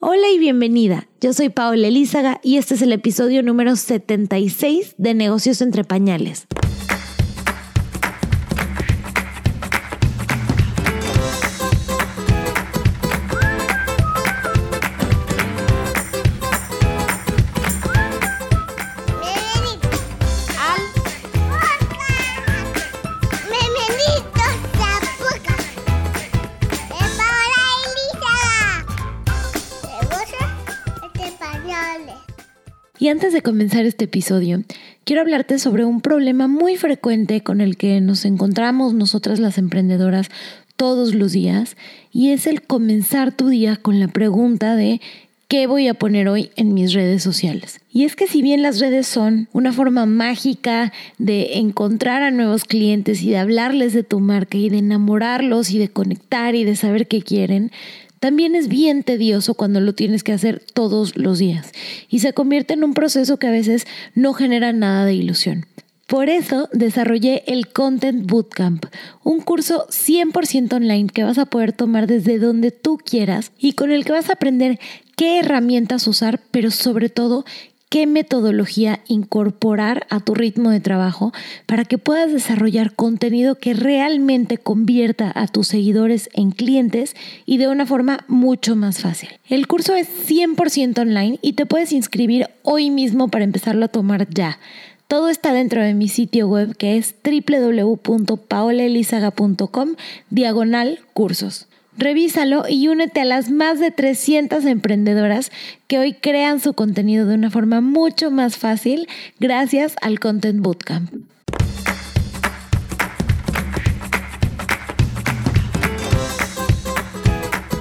Hola y bienvenida. Yo soy Paola Elízaga y este es el episodio número 76 de Negocios entre Pañales. Y antes de comenzar este episodio, quiero hablarte sobre un problema muy frecuente con el que nos encontramos nosotras las emprendedoras todos los días y es el comenzar tu día con la pregunta de ¿qué voy a poner hoy en mis redes sociales? Y es que si bien las redes son una forma mágica de encontrar a nuevos clientes y de hablarles de tu marca y de enamorarlos y de conectar y de saber qué quieren, también es bien tedioso cuando lo tienes que hacer todos los días y se convierte en un proceso que a veces no genera nada de ilusión. Por eso desarrollé el Content Bootcamp, un curso 100% online que vas a poder tomar desde donde tú quieras y con el que vas a aprender qué herramientas usar, pero sobre todo qué metodología incorporar a tu ritmo de trabajo para que puedas desarrollar contenido que realmente convierta a tus seguidores en clientes y de una forma mucho más fácil. El curso es 100% online y te puedes inscribir hoy mismo para empezarlo a tomar ya. Todo está dentro de mi sitio web que es www.paolelizaga.com diagonal cursos. Revísalo y únete a las más de 300 emprendedoras que hoy crean su contenido de una forma mucho más fácil gracias al Content Bootcamp.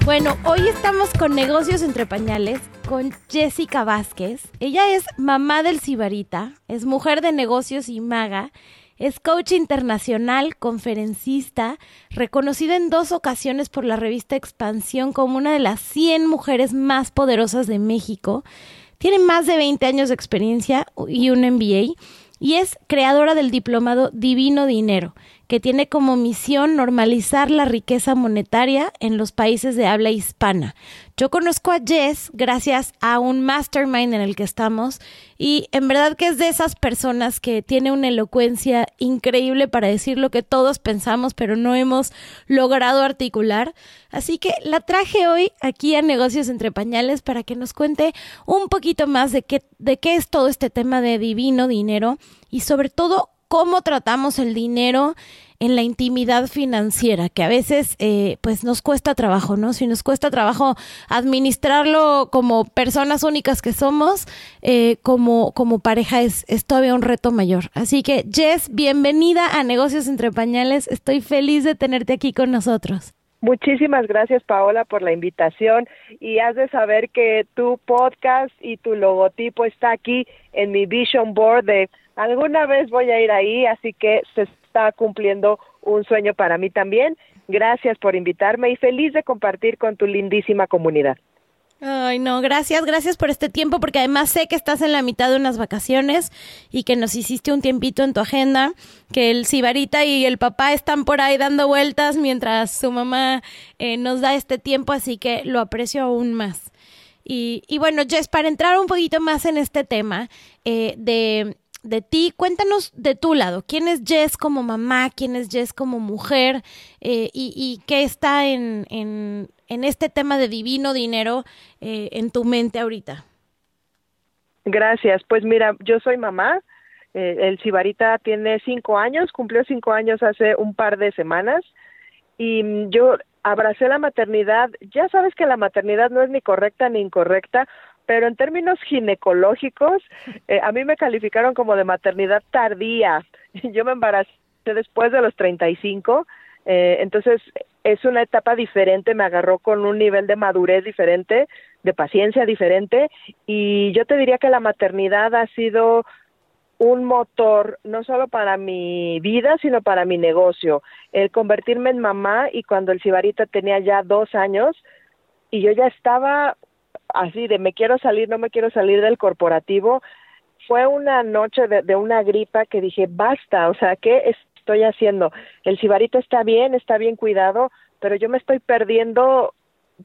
Bueno, hoy estamos con negocios entre pañales con Jessica Vázquez. Ella es mamá del Cibarita, es mujer de negocios y maga es coach internacional, conferencista, reconocida en dos ocasiones por la revista Expansión como una de las 100 mujeres más poderosas de México. Tiene más de 20 años de experiencia y un MBA y es creadora del diplomado Divino Dinero, que tiene como misión normalizar la riqueza monetaria en los países de habla hispana. Yo conozco a Jess gracias a un mastermind en el que estamos y en verdad que es de esas personas que tiene una elocuencia increíble para decir lo que todos pensamos pero no hemos logrado articular. Así que la traje hoy aquí a Negocios entre Pañales para que nos cuente un poquito más de qué, de qué es todo este tema de divino dinero y sobre todo cómo tratamos el dinero en la intimidad financiera, que a veces eh, pues nos cuesta trabajo, ¿no? Si nos cuesta trabajo administrarlo como personas únicas que somos, eh, como, como pareja es, es todavía un reto mayor. Así que Jess, bienvenida a Negocios entre Pañales. Estoy feliz de tenerte aquí con nosotros. Muchísimas gracias Paola por la invitación y has de saber que tu podcast y tu logotipo está aquí en mi vision board de alguna vez voy a ir ahí, así que se está cumpliendo un sueño para mí también. Gracias por invitarme y feliz de compartir con tu lindísima comunidad. Ay, no, gracias, gracias por este tiempo, porque además sé que estás en la mitad de unas vacaciones y que nos hiciste un tiempito en tu agenda, que el Sibarita y el papá están por ahí dando vueltas mientras su mamá eh, nos da este tiempo, así que lo aprecio aún más. Y, y bueno, Jess, para entrar un poquito más en este tema eh, de de ti. Cuéntanos de tu lado. ¿Quién es Jess como mamá? ¿Quién es Jess como mujer? Eh, y, qué está en, en, en, este tema de divino dinero eh, en tu mente ahorita? Gracias. Pues mira, yo soy mamá. Eh, el Sibarita tiene cinco años, cumplió cinco años hace un par de semanas. Y yo abracé la maternidad. Ya sabes que la maternidad no es ni correcta ni incorrecta, pero en términos ginecológicos, eh, a mí me calificaron como de maternidad tardía. Yo me embaracé después de los 35, eh, entonces es una etapa diferente, me agarró con un nivel de madurez diferente, de paciencia diferente, y yo te diría que la maternidad ha sido un motor no solo para mi vida, sino para mi negocio. El convertirme en mamá y cuando el Cibarita tenía ya dos años y yo ya estaba así de me quiero salir, no me quiero salir del corporativo, fue una noche de, una gripa que dije, basta, o sea, ¿qué estoy haciendo? El cibarito está bien, está bien cuidado, pero yo me estoy perdiendo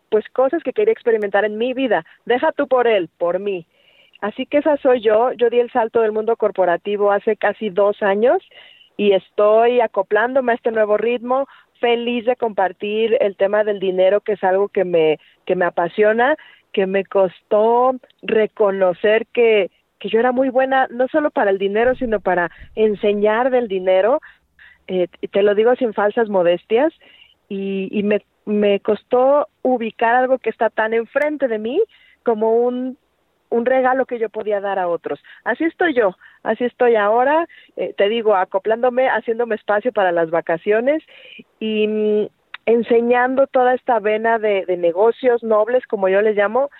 pues cosas que quería experimentar en mi vida. Deja tú por él, por mí. Así que esa soy yo. Yo di el salto del mundo corporativo hace casi dos años y estoy acoplándome a este nuevo ritmo, feliz de compartir el tema del dinero, que es algo que me, que me apasiona, que me costó reconocer que, que yo era muy buena, no solo para el dinero, sino para enseñar del dinero. Eh, te lo digo sin falsas modestias, y, y me, me costó ubicar algo que está tan enfrente de mí como un un regalo que yo podía dar a otros. Así estoy yo, así estoy ahora, eh, te digo, acoplándome, haciéndome espacio para las vacaciones y enseñando toda esta vena de, negocios nobles, como yo les llamo,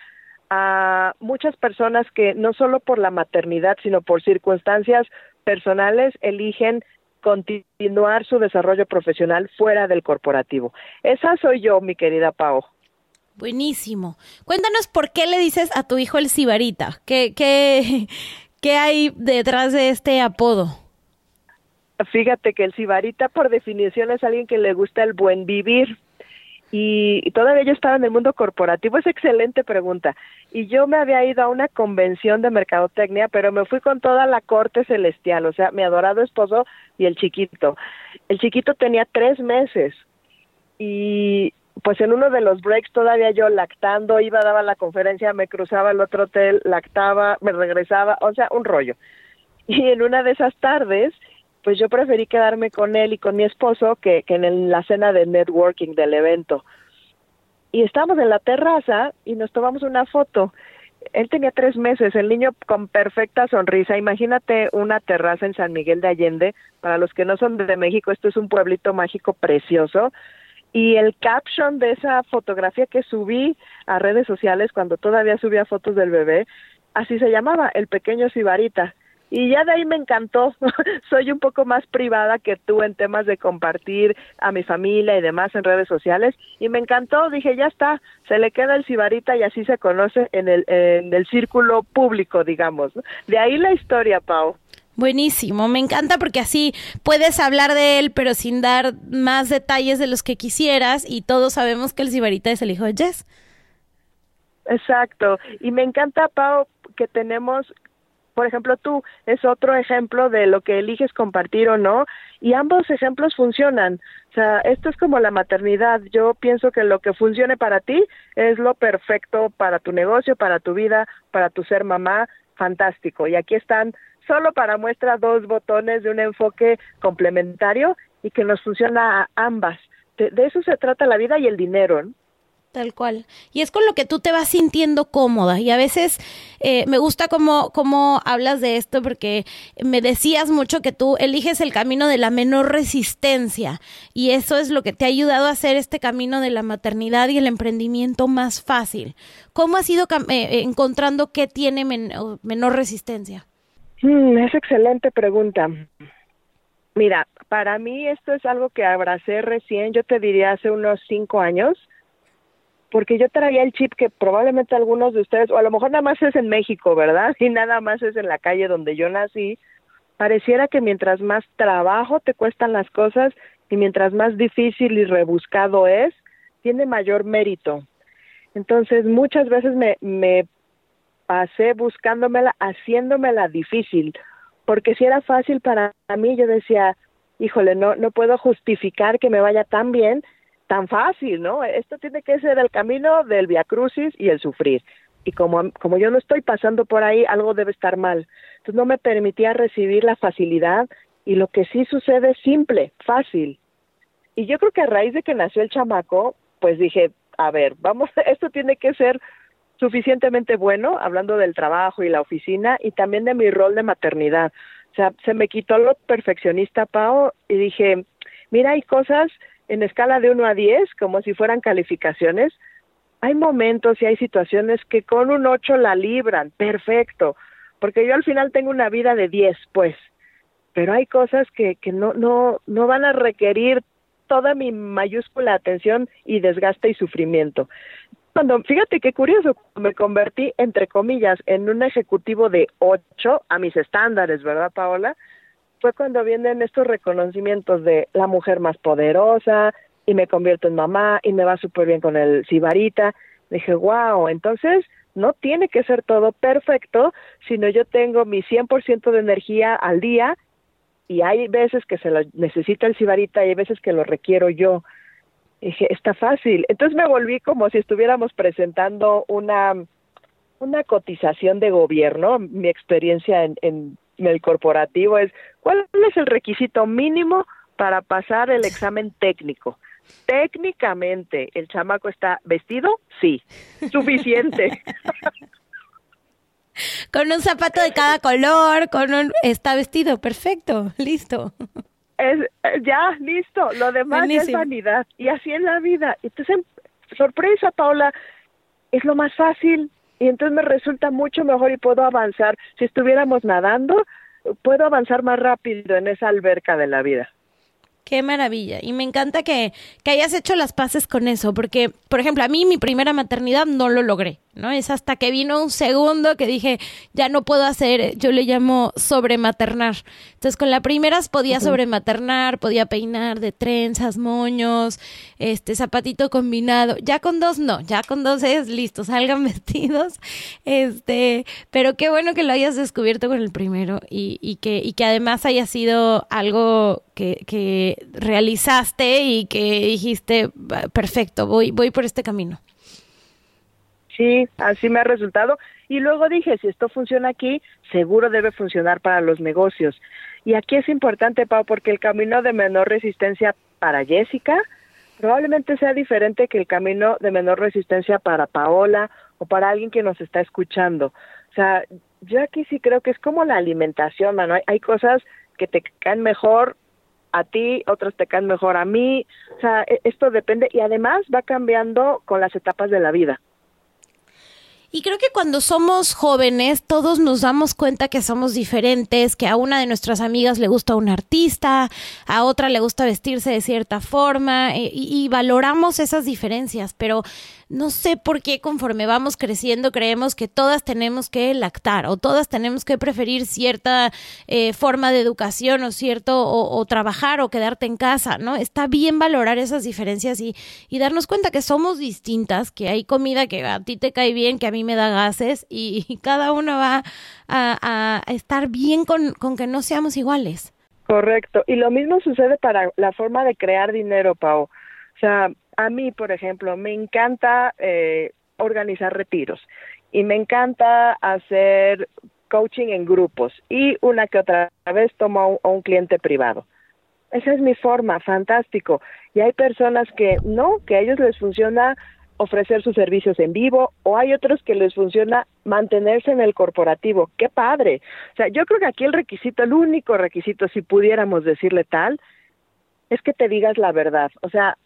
a muchas personas que no solo por la maternidad, sino por circunstancias personales eligen continuar su desarrollo profesional fuera del corporativo. Esa soy yo, mi querida Pau. Buenísimo. Cuéntanos por qué le dices a tu hijo el Sibarita. ¿Qué, qué, qué hay detrás de este apodo? Fíjate que el Sibarita por definición es alguien que le gusta el buen vivir. Y, todavía yo estaba en el mundo corporativo, es excelente pregunta. Y yo me había ido a una convención de mercadotecnia, pero me fui con toda la corte celestial, o sea, mi adorado esposo y el chiquito. El chiquito tenía tres meses y pues en uno de los breaks todavía yo lactando, iba, daba la conferencia, me cruzaba el otro hotel, lactaba, me regresaba, o sea, un rollo. Y en una de esas tardes, pues yo preferí quedarme con él y con mi esposo que, en la cena de networking del evento. Y estábamos en la terraza y nos tomamos una foto. Él tenía tres meses, el niño con perfecta sonrisa. Imagínate una terraza en San Miguel de Allende. Para los que no son de México, esto es un pueblito mágico precioso y el caption de esa fotografía que subí a redes sociales cuando todavía subía fotos del bebé, así se llamaba, el pequeño Sibarita. Y ya de ahí me encantó. Soy un poco más privada que tú en temas de compartir a mi familia y demás en redes sociales. Y me encantó. Dije, ya está, se le queda el Sibarita y así se conoce en el, en el círculo público, digamos. De ahí la historia, Pau. Buenísimo, me encanta porque así puedes hablar de él, pero sin dar más detalles de los que quisieras y todos sabemos que el Sibarita es el hijo de Jess. Exacto, y me encanta, Pau, que tenemos, por ejemplo, tú es otro ejemplo de lo que eliges compartir o no, y ambos ejemplos funcionan. O sea, esto es como la maternidad. Yo pienso que lo que funcione para ti es lo perfecto para tu negocio, para tu vida, para tu ser mamá, fantástico. Y aquí están solo para muestra dos botones de un enfoque complementario y que nos funciona a ambas. De, eso se trata la vida y el dinero. Tal cual. Y es con lo que tú te vas sintiendo cómoda. Y a veces eh, me gusta cómo, cómo hablas de esto porque me decías mucho que tú eliges el camino de la menor resistencia. Y eso es lo que te ha ayudado a hacer este camino de la maternidad y el emprendimiento más fácil. ¿Cómo has ido eh, encontrando qué tiene menor resistencia? Mm, es excelente pregunta. Mira, para mí esto es algo que abracé recién, yo te diría hace unos cinco años, porque yo traía el chip que probablemente algunos de ustedes, o a lo mejor nada más es en México, ¿verdad? Y nada más es en la calle donde yo nací, pareciera que mientras más trabajo te cuestan las cosas y mientras más difícil y rebuscado es, tiene mayor mérito. Entonces muchas veces me, pasé buscándomela, haciéndomela difícil, porque si era fácil para mí, yo decía, híjole, no, no puedo justificar que me vaya tan bien, tan fácil, ¿no? Esto tiene que ser el camino del viacrucis y el sufrir. Y como, como yo no estoy pasando por ahí, algo debe estar mal. Entonces no me permitía recibir la facilidad y lo que sí sucede es simple, fácil. Y yo creo que a raíz de que nació el chamaco, pues dije, a ver, vamos, esto tiene que ser suficientemente bueno, hablando del trabajo y la oficina, y también de mi rol de maternidad. O sea, se me quitó lo perfeccionista, Pau, y dije, mira, hay cosas en escala de 1 a 10, como si fueran calificaciones. Hay momentos y hay situaciones que con un 8 la libran, perfecto, porque yo al final tengo una vida de 10, pues, pero hay cosas que, que no, no, no van a requerir toda mi mayúscula atención y desgaste y sufrimiento cuando, fíjate qué curioso, me convertí, entre comillas, en un ejecutivo de ocho a mis estándares, ¿verdad, Paola? Fue cuando vienen estos reconocimientos de la mujer más poderosa, y me convierto en mamá y me va súper bien con el Sibarita. Dije, wow, entonces no tiene que ser todo perfecto, sino yo tengo mi 100% de energía al día y hay veces que se lo necesita el Sibarita y hay veces que lo requiero yo. dije, está fácil. Entonces me volví como si estuviéramos presentando una, una cotización de gobierno. Mi experiencia en, en el corporativo es, ¿cuál es el requisito mínimo para pasar el examen técnico? Técnicamente, ¿el chamaco está vestido? Sí, suficiente. con un zapato de cada color, con un está vestido, perfecto, listo. Es ya listo, lo demás es vanidad y así en la vida. Entonces, sorpresa, Paula, es lo más fácil y entonces me resulta mucho mejor y puedo avanzar. Si estuviéramos nadando, puedo avanzar más rápido en esa alberca de la vida. Qué maravilla. Y me encanta que, que hayas hecho las paces con eso, porque, por ejemplo, a mí mi primera maternidad no lo logré. ¿No? Es hasta que vino un segundo que dije, ya no puedo hacer, yo le llamo sobrematernar. Entonces, con la primera podía sobrematernar, podía peinar de trenzas, moños, este zapatito combinado. Ya con dos no, ya con dos es listo, salgan vestidos. Este, pero qué bueno que lo hayas descubierto con el primero y, y que, y que además haya sido algo que, que realizaste y que dijiste, perfecto, voy, voy por este camino. Sí, así me ha resultado. Y luego dije, si esto funciona aquí, seguro debe funcionar para los negocios. Y aquí es importante, Pau, porque el camino de menor resistencia para Jessica probablemente sea diferente que el camino de menor resistencia para Paola o para alguien que nos está escuchando. O sea, yo aquí sí creo que es como la alimentación, mano. Hay, hay cosas que te caen mejor a ti, otras te caen mejor a mí. O sea, e, esto depende y además va cambiando con las etapas de la vida. Y creo que cuando somos jóvenes, todos nos damos cuenta que somos diferentes, que a una de nuestras amigas le gusta un artista, a otra le gusta vestirse de cierta forma, y, valoramos esas diferencias, pero no sé por qué conforme vamos creciendo creemos que todas tenemos que lactar o todas tenemos que preferir cierta eh, forma de educación o cierto o, trabajar o quedarte en casa, ¿no? Está bien valorar esas diferencias y darnos cuenta que somos distintas, que hay comida que a ti te cae bien, que a mí me da gases y, cada uno va a, estar bien con, con que no seamos iguales. Correcto. Y lo mismo sucede para la forma de crear dinero, Pau. O sea, a mí, por ejemplo, me encanta eh, organizar retiros y me encanta hacer coaching en grupos y una que otra vez tomo a un, cliente privado. Esa es mi forma, fantástico. Y hay personas que no, que a ellos les funciona ofrecer sus servicios en vivo o hay otros que les funciona mantenerse en el corporativo. ¡Qué padre! O sea, yo creo que aquí el requisito, el único requisito, si pudiéramos decirle tal, es que te digas la verdad. O sea,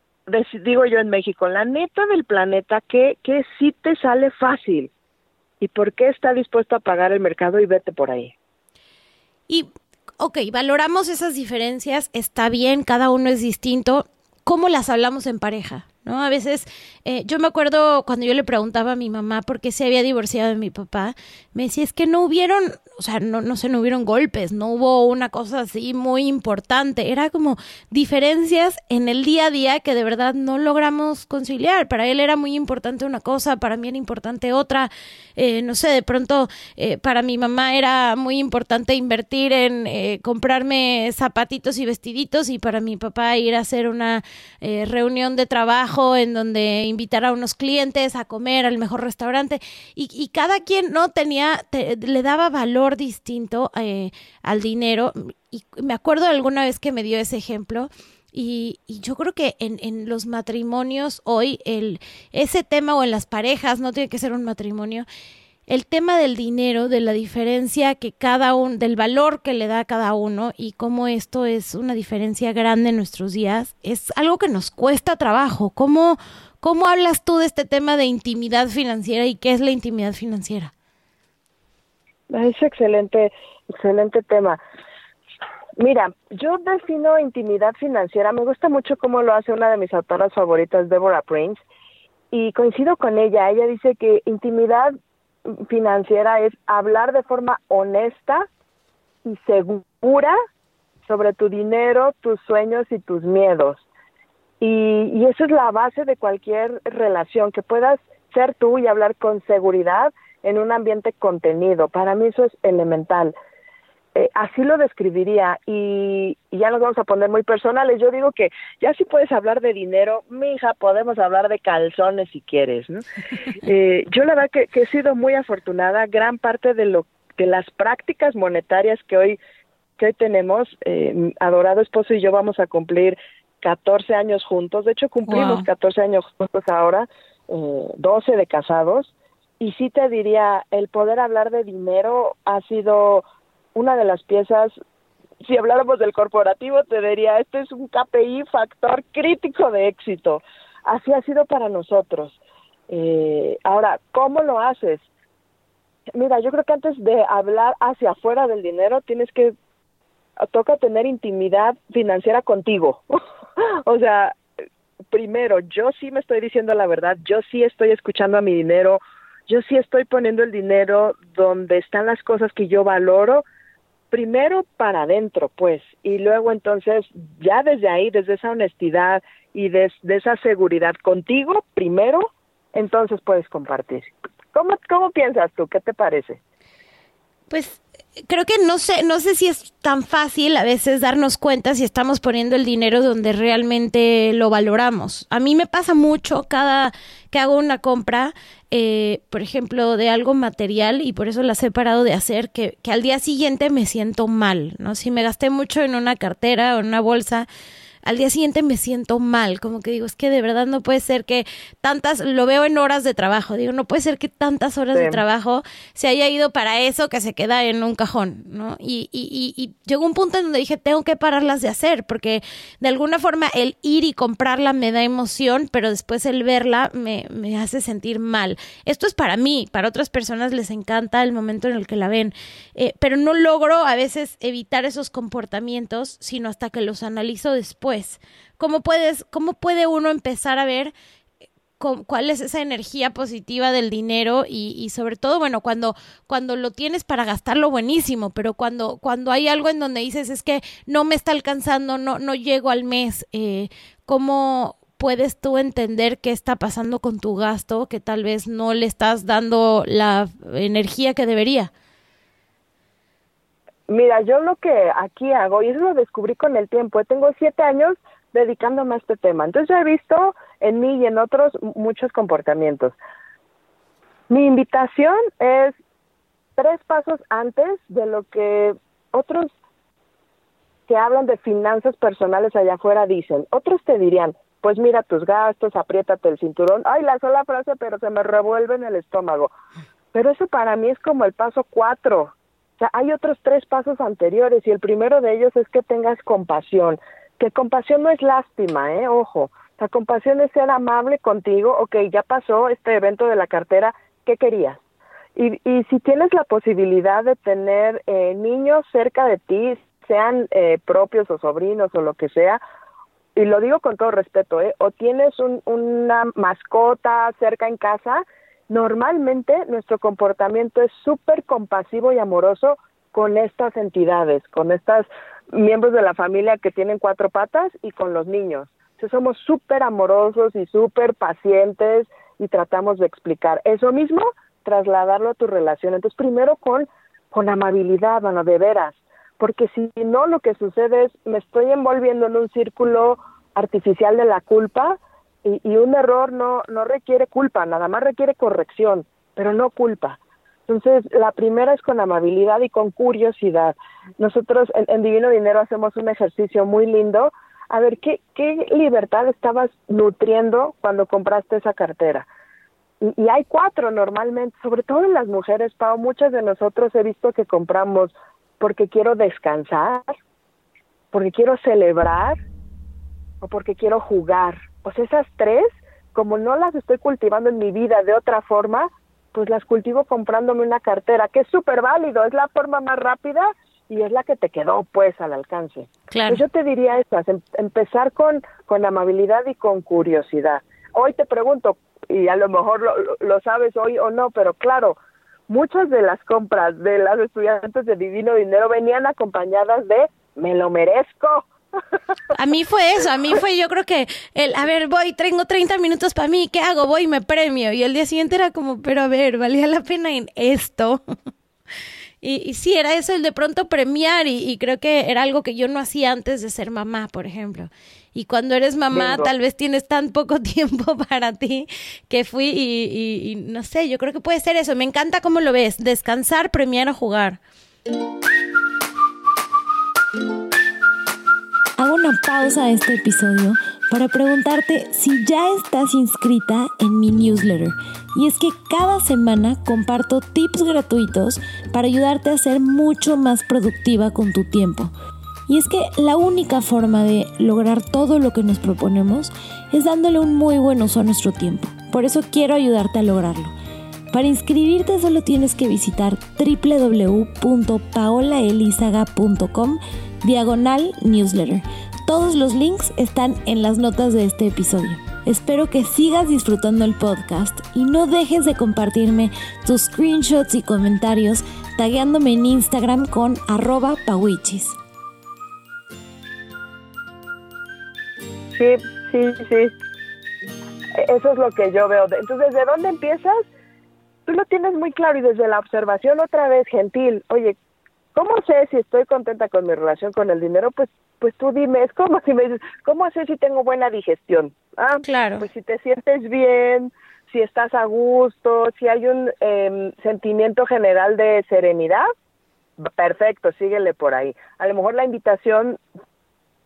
digo yo en México, la neta del planeta, que, que sí te sale fácil? ¿Y por qué está dispuesto a pagar el mercado y vete por ahí? Y, ok, valoramos esas diferencias, está bien, cada uno es distinto. ¿Cómo las hablamos en pareja? ¿No? A veces, eh, yo me acuerdo cuando yo le preguntaba a mi mamá por qué se había divorciado de mi papá, me decía, es que no hubieron, o sea, no, no sé, no hubieron golpes, no hubo una cosa así muy importante, era como diferencias en el día a día que de verdad no logramos conciliar. Para él era muy importante una cosa, para mí era importante otra, eh, no sé, de pronto eh, para mi mamá era muy importante invertir en comprarme zapatitos y vestiditos y para mi papá ir a hacer una reunión de trabajo en donde invitar a unos clientes a comer al mejor restaurante. Y, cada quien no tenía, le daba valor distinto eh, al dinero. Y me acuerdo alguna vez que me dio ese ejemplo. Y, y, yo creo que en, en, los matrimonios hoy, el, ese tema o en las parejas, no tiene que ser un matrimonio, el tema del dinero, de la diferencia que cada uno, del valor que le da a cada uno y cómo esto es una diferencia grande en nuestros días, es algo que nos cuesta trabajo. ¿Cómo, cómo hablas tú de este tema de intimidad financiera y qué es la intimidad financiera? Es excelente, excelente tema. Mira, yo defino intimidad financiera, me gusta mucho cómo lo hace una de mis autoras favoritas, Deborah Prince, y coincido con ella. Ella dice que intimidad financiera es hablar de forma honesta y segura sobre tu dinero, tus sueños y tus miedos. Y, y esa es la base de cualquier relación, que puedas ser tú y hablar con seguridad en un ambiente contenido. Para mí eso es elemental. Eh, así lo describiría y, ya nos vamos a poner muy personales. Yo digo que ya si puedes hablar de dinero, mija, podemos hablar de calzones si quieres, ¿no? eh, yo la verdad que, que, he sido muy afortunada. Gran parte de lo de las prácticas monetarias que hoy que hoy tenemos, eh, adorado esposo y yo vamos a cumplir 14 años juntos. De hecho, cumplimos 14 años juntos ahora, eh, 12 de casados. Y sí te diría, el poder hablar de dinero ha sido una de las piezas, si habláramos del corporativo, te diría, este es un KPI factor crítico de éxito. Así ha sido para nosotros. Eh, ahora, ¿cómo lo haces? Mira, yo creo que antes de hablar hacia afuera del dinero, tienes que toca tener intimidad financiera contigo. o sea, primero, yo sí me estoy diciendo la verdad, yo sí estoy escuchando a mi dinero, yo sí estoy poniendo el dinero donde están las cosas que yo valoro, primero para adentro, pues, y luego entonces, ya desde ahí, desde esa honestidad y desde esa seguridad contigo, primero, entonces puedes compartir. ¿Cómo, ¿Cómo piensas tú? ¿Qué te parece? Pues creo que no sé, no sé si es tan fácil a veces darnos cuenta si estamos poniendo el dinero donde realmente lo valoramos. A mí me pasa mucho cada que hago una compra, eh, por ejemplo, de algo material y por eso las he parado de hacer, que, que al día siguiente me siento mal, ¿no? Si me gasté mucho en una cartera o en una bolsa, al día siguiente me siento mal, como que digo, es que de verdad no puede ser que tantas, lo veo en horas de trabajo, digo, no puede ser que tantas horas de trabajo se haya ido para eso que se queda en un cajón, ¿no? Y, y, y, llegó un punto en donde dije, tengo que pararlas de hacer, porque de alguna forma el ir y comprarla me da emoción, pero después el verla me, me hace sentir mal. Esto es para mí, para otras personas les encanta el momento en el que la ven, eh, pero no logro a veces evitar esos comportamientos, sino hasta que los analizo después ¿Cómo, puedes, cómo puede uno empezar a ver eh, cuál es esa energía positiva del dinero y, sobre todo, bueno, cuando, cuando lo tienes para gastarlo buenísimo, pero cuando, cuando hay algo en donde dices es que no me está alcanzando, no, no llego al mes, eh, ¿cómo puedes tú entender qué está pasando con tu gasto, que tal vez no le estás dando la energía que debería? Mira, yo lo que aquí hago, y eso lo descubrí con el tiempo, tengo siete años dedicándome a este tema, entonces yo he visto en mí y en otros muchos comportamientos. Mi invitación es tres pasos antes de lo que otros que hablan de finanzas personales allá afuera dicen. Otros te dirían, pues mira tus gastos, apriétate el cinturón. Ay, la sola frase, pero se me revuelve en el estómago. Pero eso para mí es como el paso cuatro. O sea, hay otros tres pasos anteriores y el primero de ellos es que tengas compasión. Que compasión no es lástima, ¿eh? Ojo. La compasión es ser amable contigo. Ok, ya pasó este evento de la cartera. ¿Qué querías? Y, y si tienes la posibilidad de tener eh, niños cerca de ti, sean eh, propios o sobrinos o lo que sea, y lo digo con todo respeto, ¿eh? O tienes un, una mascota cerca en casa, Normalmente nuestro comportamiento es súper compasivo y amoroso con estas entidades, con estos miembros de la familia que tienen cuatro patas y con los niños. Entonces somos súper amorosos y súper pacientes y tratamos de explicar. Eso mismo, trasladarlo a tu relación. Entonces primero con, con amabilidad, bueno, de veras, porque si no lo que sucede es me estoy envolviendo en un círculo artificial de la culpa y, un error no, no requiere culpa, nada más requiere corrección, pero no culpa. Entonces, la primera es con amabilidad y con curiosidad. Nosotros en, Divino Dinero hacemos un ejercicio muy lindo. A ver, ¿qué, ¿qué libertad estabas nutriendo cuando compraste esa cartera? Y, y, hay cuatro normalmente, sobre todo en las mujeres, Pau, muchas de nosotros he visto que compramos porque quiero descansar, porque quiero celebrar o porque quiero jugar. Pues esas tres, como no las estoy cultivando en mi vida de otra forma, pues las cultivo comprándome una cartera, que es súper válido, es la forma más rápida y es la que te quedó pues al alcance. Claro. Pues yo te diría estas, em, empezar con, con amabilidad y con curiosidad. Hoy te pregunto, y a lo mejor lo, lo sabes hoy o no, pero claro, muchas de las compras de las estudiantes de Divino Dinero venían acompañadas de me lo merezco. A mí fue eso, a mí fue yo creo que el, a ver, voy, tengo 30 minutos para mí, ¿qué hago? Voy y me premio. Y el día siguiente era como, pero a ver, valía la pena en esto. Y, y, sí, era eso el de pronto premiar y, creo que era algo que yo no hacía antes de ser mamá, por ejemplo. Y cuando eres mamá, tal vez tienes tan poco tiempo para ti que fui y, y, no sé, yo creo que puede ser eso. Me encanta cómo lo ves, descansar, premiar o jugar. Hago una pausa a este episodio para preguntarte si ya estás inscrita en mi newsletter. Y es que cada semana comparto tips gratuitos para ayudarte a ser mucho más productiva con tu tiempo. Y es que la única forma de lograr todo lo que nos proponemos es dándole un muy buen uso a nuestro tiempo. Por eso quiero ayudarte a lograrlo. Para inscribirte solo tienes que visitar www.paolaelizaga.com diagonal newsletter. Todos los links están en las notas de este episodio. Espero que sigas disfrutando el podcast y no dejes de compartirme tus screenshots y comentarios tagueándome en Instagram con arroba pawichis. Sí, sí, sí. Eso es lo que yo veo. Entonces, ¿de dónde empiezas? Tú lo tienes muy claro y desde la observación otra vez gentil. Oye, ¿cómo sé si estoy contenta con mi relación con el dinero? Pues pues tú dime, es como si me dices, ¿cómo sé si tengo buena digestión? Ah, claro. Pues si te sientes bien, si estás a gusto, si hay un em, sentimiento general de serenidad, perfecto, síguele por ahí. A lo mejor la invitación,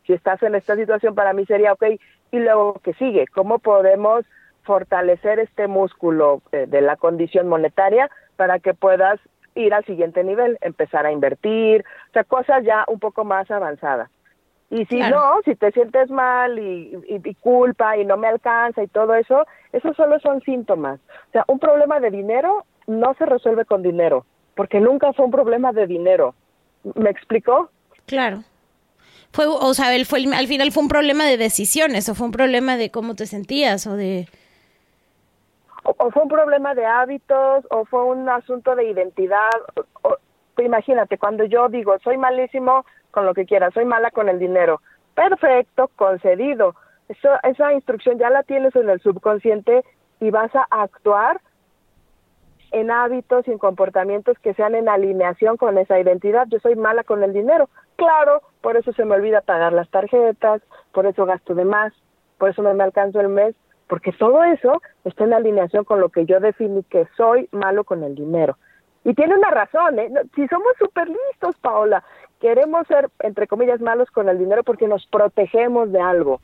si estás en esta situación, para mí sería, ok, y luego que sigue, ¿cómo podemos fortalecer este músculo eh, de la condición monetaria para que puedas ir al siguiente nivel, empezar a invertir, o sea, cosas ya un poco más avanzadas. Y si no, si te sientes mal y, y, culpa y no me alcanza y todo eso, eso solo son síntomas. O sea, un problema de dinero no se resuelve con dinero, porque nunca fue un problema de dinero. ¿Me explicó? Claro. Fue, o sea, él fue, al final fue un problema de decisiones, o fue un problema de cómo te sentías, o de... O, fue un problema de hábitos, o fue un asunto de identidad. imagínate, cuando yo digo, soy malísimo con lo que quieras, soy mala con el dinero. Perfecto, concedido. Eso, esa instrucción ya la tienes en el subconsciente y vas a actuar en hábitos y en comportamientos que sean en alineación con esa identidad. Yo soy mala con el dinero. Claro, por eso se me olvida pagar las tarjetas, por eso gasto de más, por eso no me alcanzo el mes, porque todo eso está en alineación con lo que yo definí que soy malo con el dinero. Y tiene una razón, ¿eh? Si somos súper listos, Paola, queremos ser, entre comillas, malos con el dinero porque nos protegemos de algo.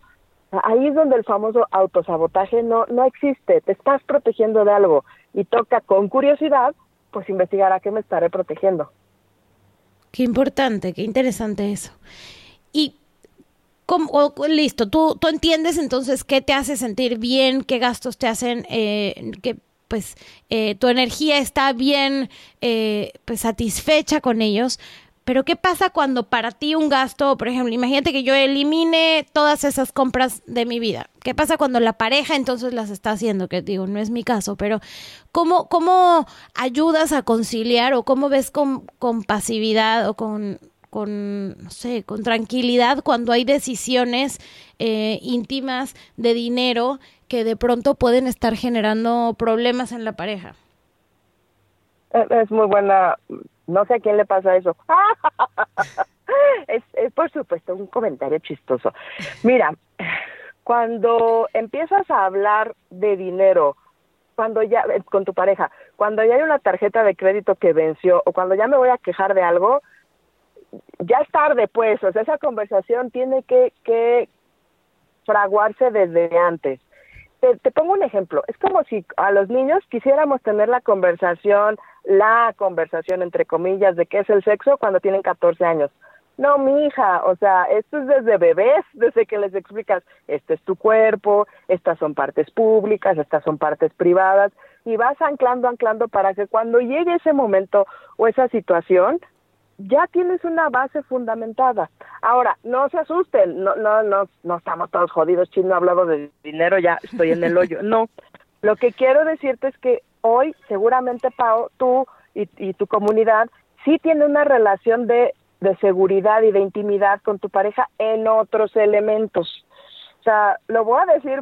Ahí es donde el famoso autosabotaje no, no existe, te estás protegiendo de algo y toca con curiosidad, pues investigar a qué me estaré protegiendo. Qué importante, qué interesante eso. Y ¿Cómo, listo, tú, tú entiendes entonces qué te hace sentir bien, qué gastos te hacen, eh, que pues eh, tu energía está bien eh, pues satisfecha con ellos, pero ¿qué pasa cuando para ti un gasto, por ejemplo, imagínate que yo elimine todas esas compras de mi vida? ¿Qué pasa cuando la pareja entonces las está haciendo? Que digo, no es mi caso, pero ¿cómo, cómo ayudas a conciliar o cómo ves con, con pasividad o con, con, no sé, con tranquilidad cuando hay decisiones eh, íntimas de dinero que de pronto pueden estar generando problemas en la pareja? Es muy buena no sé a quién le pasa eso. es, es, por supuesto un comentario chistoso. Mira, cuando empiezas a hablar de dinero, cuando ya eh, con tu pareja, cuando ya hay una tarjeta de crédito que venció o cuando ya me voy a quejar de algo, ya es tarde, pues, o sea, esa conversación tiene que, que fraguarse desde antes. Te, te pongo un ejemplo, es como si a los niños quisiéramos tener la conversación la conversación, entre comillas, de qué es el sexo cuando tienen 14 años. No, mi hija, o sea, esto es desde bebés, desde que les explicas, este es tu cuerpo, estas son partes públicas, estas son partes privadas, y vas anclando, anclando para que cuando llegue ese momento o esa situación, ya tienes una base fundamentada. Ahora, no se asusten, no, no, no, no estamos todos jodidos, chino, hablado de dinero, ya estoy en el hoyo. No, lo que quiero decirte es que hoy seguramente, Pau, tú y, tu comunidad sí tiene una relación de, de seguridad y de intimidad con tu pareja en otros elementos. O sea, lo voy a decir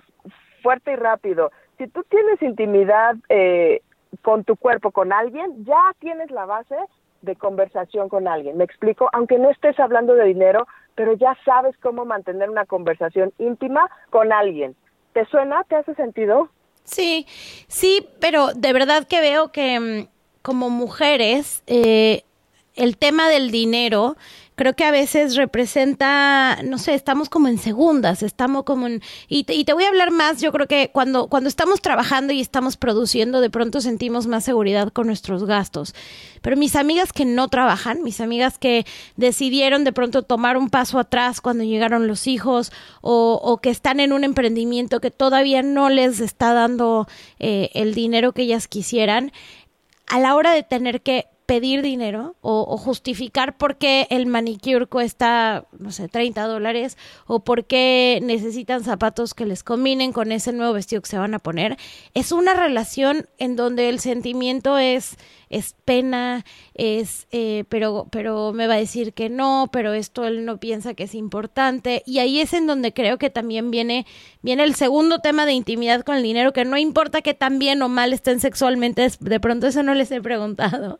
fuerte y rápido. Si tú tienes intimidad eh, con tu cuerpo, con alguien, ya tienes la base de conversación con alguien. Me explico, aunque no estés hablando de dinero, pero ya sabes cómo mantener una conversación íntima con alguien. ¿Te suena? ¿Te hace sentido? Sí, sí, pero de verdad que veo que mm, como mujeres eh, el tema del dinero creo que a veces representa, no sé, estamos como en segundas, estamos como en... Y te, voy a hablar más, yo creo que cuando, cuando estamos trabajando y estamos produciendo, de pronto sentimos más seguridad con nuestros gastos. Pero mis amigas que no trabajan, mis amigas que decidieron de pronto tomar un paso atrás cuando llegaron los hijos o, o que están en un emprendimiento que todavía no les está dando eh, el dinero que ellas quisieran, a la hora de tener que pedir dinero o, justificar por qué el manicure cuesta, no sé, 30 dólares o por qué necesitan zapatos que les combinen con ese nuevo vestido que se van a poner. Es una relación en donde el sentimiento es es pena, es, eh, pero, pero me va a decir que no, pero esto él no piensa que es importante. Y ahí es en donde creo que también viene, viene el segundo tema de intimidad con el dinero, que no importa que tan bien o mal estén sexualmente, de pronto eso no les he preguntado.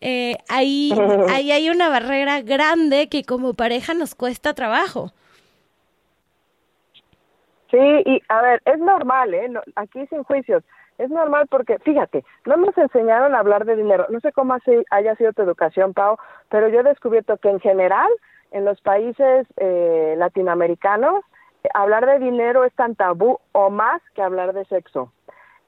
Eh, ahí, ahí hay una barrera grande que como pareja nos cuesta trabajo. Sí, y a ver, es normal, ¿eh? aquí sin juicios. Es normal porque, fíjate, no nos enseñaron a hablar de dinero. No sé cómo así haya sido tu educación, Pau, pero yo he descubierto que en general, en los países eh, latinoamericanos, hablar de dinero es tan tabú o más que hablar de sexo.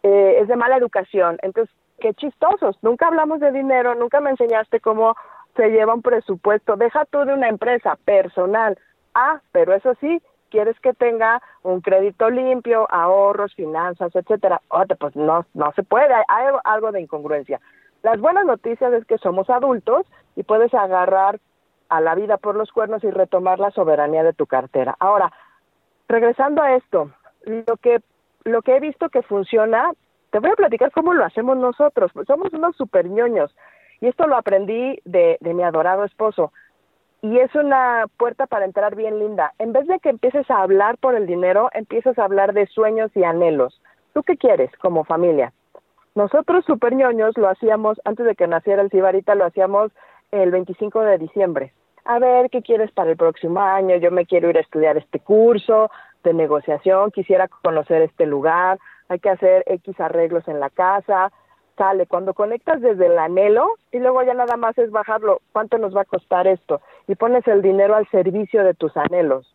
Eh, es de mala educación. Entonces, qué chistosos. Nunca hablamos de dinero, nunca me enseñaste cómo se lleva un presupuesto. Deja tú de una empresa personal. Ah, pero eso sí, quieres que tenga un crédito limpio, ahorros, finanzas, etcétera. pues no, no se puede, hay algo de incongruencia. Las buenas noticias es que somos adultos y puedes agarrar a la vida por los cuernos y retomar la soberanía de tu cartera. Ahora, regresando a esto, lo que lo que he visto que funciona, te voy a platicar cómo lo hacemos nosotros. Somos unos super ñoños y esto lo aprendí de, de mi adorado esposo y es una puerta para entrar bien linda. En vez de que empieces a hablar por el dinero, empiezas a hablar de sueños y anhelos. ¿Tú qué quieres como familia? Nosotros super ñoños lo hacíamos antes de que naciera el Cibarita, lo hacíamos el 25 de diciembre. A ver, ¿qué quieres para el próximo año? Yo me quiero ir a estudiar este curso de negociación, quisiera conocer este lugar, hay que hacer X arreglos en la casa, sale. Cuando conectas desde el anhelo y luego ya nada más es bajarlo, ¿cuánto nos va a costar esto? Y pones el dinero al servicio de tus anhelos.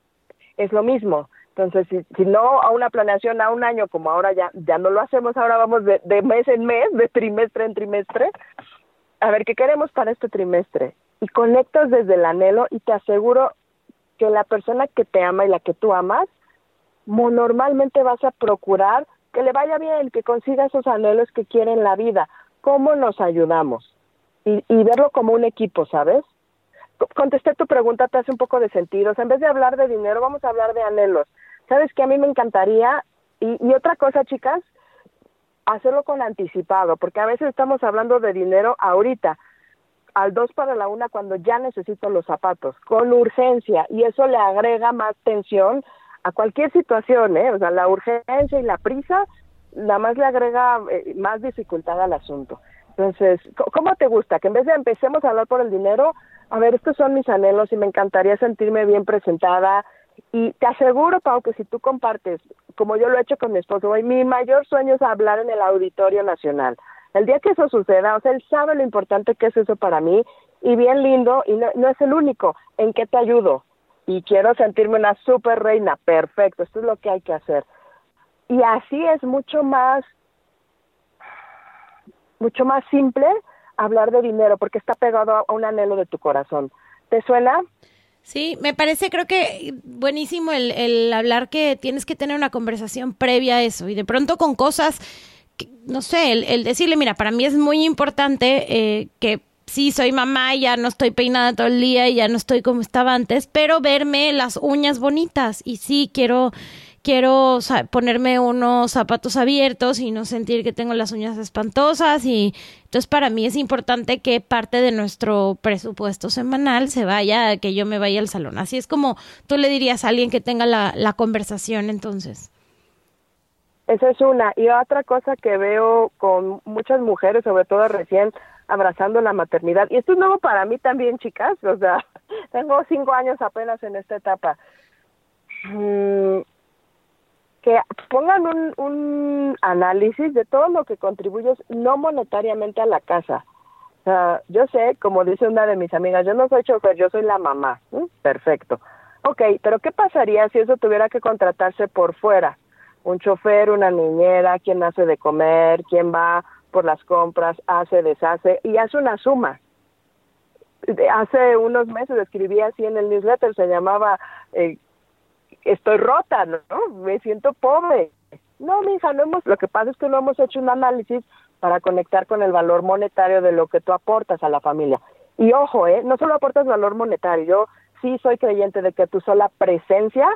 Es lo mismo. Entonces, si, si no a una planeación a un año, como ahora ya, ya no lo hacemos, ahora vamos de, de mes en mes, de trimestre en trimestre, a ver, ¿qué queremos para este trimestre? Y conectas desde el anhelo y te aseguro que la persona que te ama y la que tú amas, normalmente vas a procurar que le vaya bien, que consiga esos anhelos que quiere en la vida. ¿Cómo nos ayudamos? Y, verlo como un equipo, ¿sabes? Contesté tu pregunta, te hace un poco de sentido. En vez de hablar de dinero, vamos a hablar de anhelos. ¿Sabes que A mí me encantaría, y, y otra cosa, chicas, hacerlo con anticipado, porque a veces estamos hablando de dinero ahorita, al dos para la una cuando ya necesito los zapatos, con urgencia, y eso le agrega más tensión a cualquier situación, ¿eh? O sea, la urgencia y la prisa nada más le agrega eh, más dificultad al asunto. Entonces, ¿cómo te gusta? Que en vez de empecemos a hablar por el dinero, a ver, estos son mis anhelos y me encantaría sentirme bien presentada. Y te aseguro, Pau, que si tú compartes, como yo lo he hecho con mi esposo, mi mayor sueño es hablar en el Auditorio Nacional. El día que eso suceda, o sea, él sabe lo importante que es eso para mí y bien lindo, y no, no es el único. ¿En qué te ayudo? Y quiero sentirme una super reina, perfecto, esto es lo que hay que hacer. Y así es mucho más, mucho más simple hablar de dinero porque está pegado a un anhelo de tu corazón. ¿Te suena? Sí, me parece, creo que buenísimo el, el hablar que tienes que tener una conversación previa a eso y de pronto con cosas, no sé, el, decirle, mira, para mí es muy importante eh, que sí, soy mamá y ya no estoy peinada todo el día y ya no estoy como estaba antes, pero verme las uñas bonitas y sí, quiero quiero ponerme unos zapatos abiertos y no sentir que tengo las uñas espantosas y entonces para mí es importante que parte de nuestro presupuesto semanal se vaya, que yo me vaya al salón. Así es como tú le dirías a alguien que tenga la, la conversación entonces. Esa es una. Y otra cosa que veo con muchas mujeres, sobre todo recién abrazando la maternidad, y esto es nuevo para mí también, chicas, o sea, tengo cinco años apenas en esta etapa, mm, que pongan un, un análisis de todo lo que contribuyes no monetariamente a la casa. O sea, yo sé, como dice una de mis amigas, yo no soy chofer, yo soy la mamá. Perfecto. Ok, pero ¿qué pasaría si eso tuviera que contratarse por fuera? un chofer, una niñera, quien hace de comer, quien va por las compras, hace, deshace y hace una suma. Hace unos meses escribí así en el newsletter, se llamaba eh, Estoy rota, ¿no? Me siento pobre. No, mija, no hemos, lo que pasa es que no hemos hecho un análisis para conectar con el valor monetario de lo que tú aportas a la familia. Y ojo, ¿eh? No solo aportas valor monetario, yo sí soy creyente de que tu sola presencia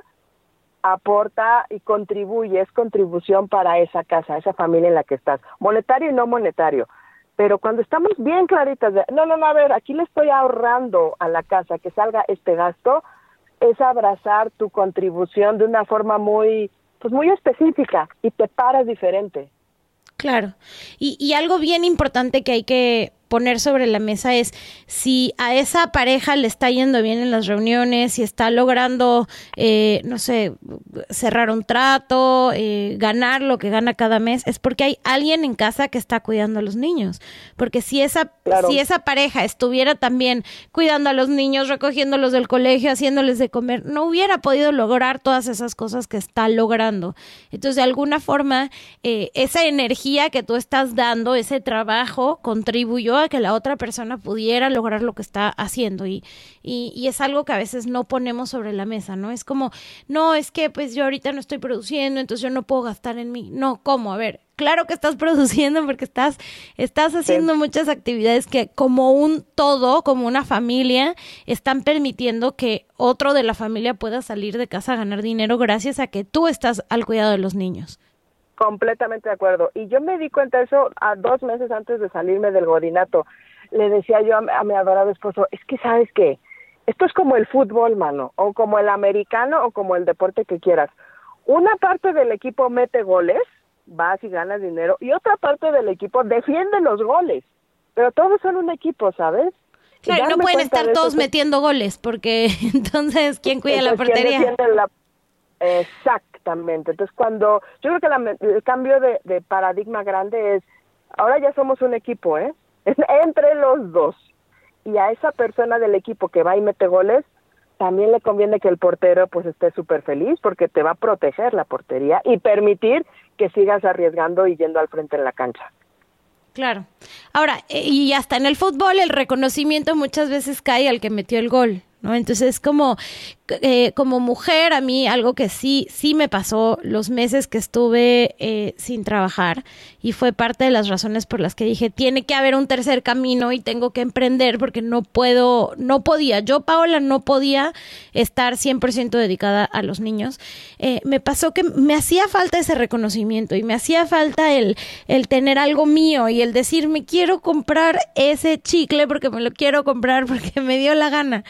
aporta y contribuye, es contribución para esa casa, esa familia en la que estás, monetario y no monetario. Pero cuando estamos bien claritas de, no, no, no, a ver, aquí le estoy ahorrando a la casa que salga este gasto, es abrazar tu contribución de una forma muy, pues muy específica y te paras diferente. Claro. Y, y algo bien importante que hay que poner sobre la mesa es si a esa pareja le está yendo bien en las reuniones, si está logrando, eh, no sé, cerrar un trato, eh, ganar lo que gana cada mes, es porque hay alguien en casa que está cuidando a los niños. Porque si esa, si esa pareja estuviera también cuidando a los niños, recogiéndolos del colegio, haciéndoles de comer, no hubiera podido lograr todas esas cosas que está logrando. Entonces, de alguna forma, eh, esa energía que tú estás dando, ese trabajo, contribuyó a que la otra persona pudiera lograr lo que está haciendo y, y, es algo que a veces no ponemos sobre la mesa, ¿no? Es como, no, es que pues yo ahorita no estoy produciendo, entonces yo no puedo gastar en mí. No, ¿cómo? A ver, claro que estás produciendo porque estás, estás haciendo muchas actividades que como un todo, como una familia, están permitiendo que otro de la familia pueda salir de casa a ganar dinero gracias a que tú estás al cuidado de los niños. Completamente de acuerdo. Y yo me di cuenta de eso a dos meses antes de salirme del godinato. Le decía yo a, mi adorado esposo, es que sabes qué, esto es como el fútbol, mano, o como el americano o como el deporte que quieras. Una parte del equipo mete goles, vas y ganas dinero, y otra parte del equipo defiende los goles. Pero todos son un equipo, ¿sabes? Claro, no pueden estar todos metiendo goles, porque entonces, ¿quién cuida la portería? La... Exacto Exactamente. Entonces, cuando yo creo que el cambio de, paradigma grande es, ahora ya somos un equipo, ¿eh? entre los dos. Y a esa persona del equipo que va y mete goles, también le conviene que el portero pues esté súper feliz porque te va a proteger la portería y permitir que sigas arriesgando y yendo al frente en la cancha. Claro. Ahora, eh, y hasta en el fútbol el reconocimiento muchas veces cae al que metió el gol. ¿No? Entonces, como, eh, como mujer, a mí algo que sí, sí me pasó los meses que estuve eh, sin trabajar y fue parte de las razones por las que dije, tiene que haber un tercer camino y tengo que emprender porque no puedo, no podía, yo, Paola, no podía estar 100% dedicada a los niños. Eh, me pasó que me hacía falta ese reconocimiento y me hacía falta el, el tener algo mío y el decir, me quiero comprar ese chicle porque me lo quiero comprar porque me dio la gana.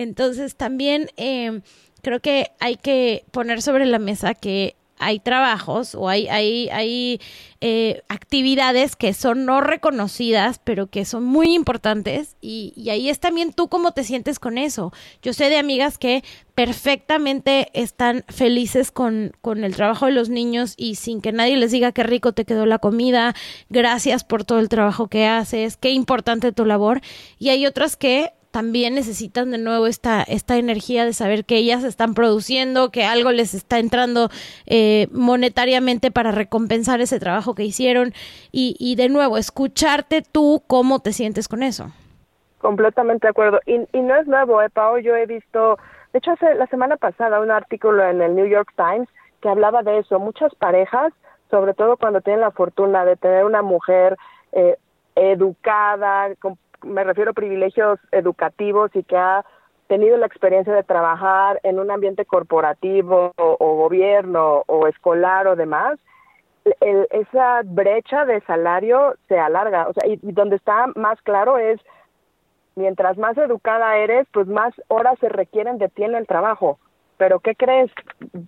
Entonces también eh, creo que hay que poner sobre la mesa que hay trabajos o hay, hay, hay eh, actividades que son no reconocidas, pero que son muy importantes y, y, ahí es también tú cómo te sientes con eso. Yo sé de amigas que perfectamente están felices con, con el trabajo de los niños y sin que nadie les diga qué rico te quedó la comida, gracias por todo el trabajo que haces, qué importante tu labor. Y hay otras que también necesitan de nuevo esta, esta energía de saber que ellas están produciendo, que algo les está entrando eh, monetariamente para recompensar ese trabajo que hicieron y, y de nuevo, escucharte tú cómo te sientes con eso. Completamente de acuerdo. Y, y no es nuevo, ¿eh, Pau? Yo he visto, de hecho, hace la semana pasada un artículo en el New York Times que hablaba de eso. Muchas parejas, sobre todo cuando tienen la fortuna de tener una mujer eh, educada, con me refiero a privilegios educativos y que ha tenido la experiencia de trabajar en un ambiente corporativo o, gobierno o escolar o demás, esa brecha de salario se alarga. O sea, y, donde está más claro es, mientras más educada eres, pues más horas se requieren de ti en el trabajo. Pero ¿qué crees?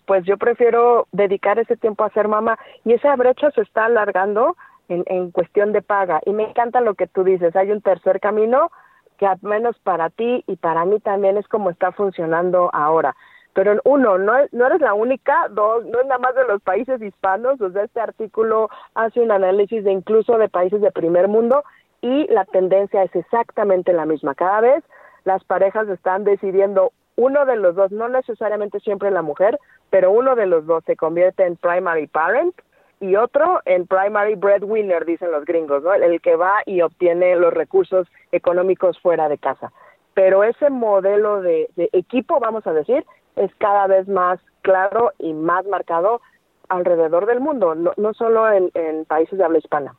Pues yo prefiero dedicar ese tiempo a ser mamá y esa brecha se está alargando en, en cuestión de paga. Y me encanta lo que tú dices, hay un tercer camino que al menos para ti y para mí también es como está funcionando ahora. Pero uno, no, no eres la única, dos, no es nada más de los países hispanos, o sea, este artículo hace un análisis de incluso de países de primer mundo y la tendencia es exactamente la misma. Cada vez las parejas están decidiendo uno de los dos, no necesariamente siempre la mujer, pero uno de los dos se convierte en primary parent y otro en primary breadwinner, dicen los gringos, ¿no? El que va y obtiene los recursos económicos fuera de casa. Pero ese modelo de, equipo, vamos a decir, es cada vez más claro y más marcado alrededor del mundo, no, no solo en países de habla hispana.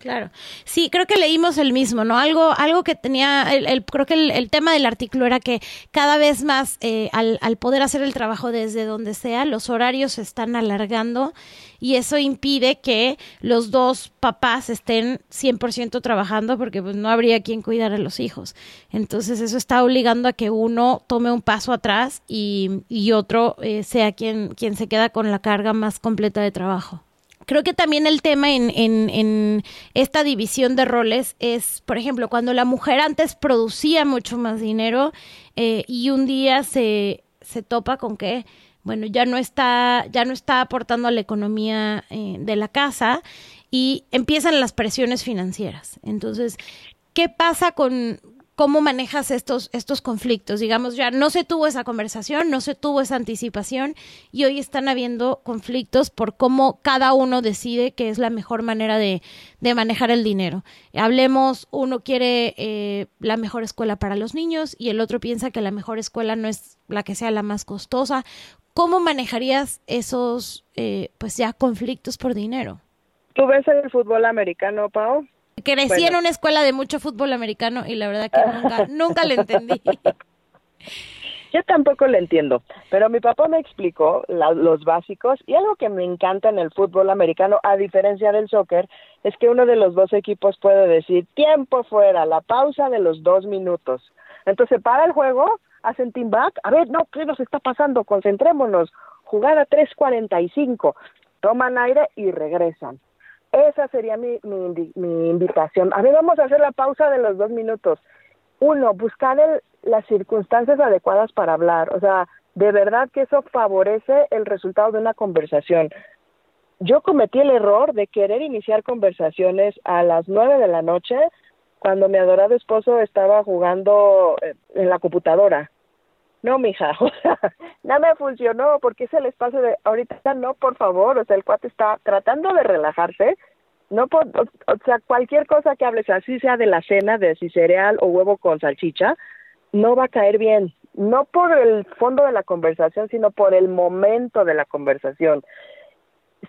Claro. Sí, creo que leímos el mismo, ¿no? Algo, algo que tenía, el, creo que el, tema del artículo era que cada vez más, eh, al, al, poder hacer el trabajo desde donde sea, los horarios se están alargando y eso impide que los dos papás estén 100% trabajando porque pues no habría quien cuidar a los hijos. Entonces eso está obligando a que uno tome un paso atrás y, y otro eh, sea quien, quien se queda con la carga más completa de trabajo creo que también el tema en, en, esta división de roles es, por ejemplo, cuando la mujer antes producía mucho más dinero eh, y un día se, se topa con que bueno, ya no está, ya no está aportando a la economía eh, de la casa y empiezan las presiones financieras. Entonces, ¿qué pasa con, cómo manejas estos, estos conflictos. Digamos, ya no se tuvo esa conversación, no se tuvo esa anticipación y hoy están habiendo conflictos por cómo cada uno decide qué es la mejor manera de, manejar el dinero. Hablemos, uno quiere eh, la mejor escuela para los niños y el otro piensa que la mejor escuela no es la que sea la más costosa. ¿Cómo manejarías esos, eh, pues ya, conflictos por dinero? ¿Tú ves el fútbol americano, Pau? Crecí en una escuela de mucho fútbol americano y la verdad que nunca, nunca le entendí. Yo tampoco le entiendo, pero mi papá me explicó los básicos y algo que me encanta en el fútbol americano, a diferencia del soccer, es que uno de los dos equipos puede decir tiempo fuera, la pausa de los dos minutos. Entonces para el juego, hacen team back, a ver, no, ¿qué nos está pasando? Concentrémonos, jugar a 3.45, toman aire y regresan. Esa sería mi, mi, invitación. A ver, vamos a hacer la pausa de los dos minutos. Uno, buscar las circunstancias adecuadas para hablar. O sea, de verdad que eso favorece el resultado de una conversación. Yo cometí el error de querer iniciar conversaciones a las nueve de la noche cuando mi adorado esposo estaba jugando eh, en la computadora. No, mija, o sea, me funcionó porque es el espacio de ahorita no, por favor, o sea, el cuate está tratando de relajarse, no por, o, sea, cualquier cosa que hables, así sea de la cena, de si cereal o huevo con salchicha, no va a caer bien, no por el fondo de la conversación, sino por el momento de la conversación.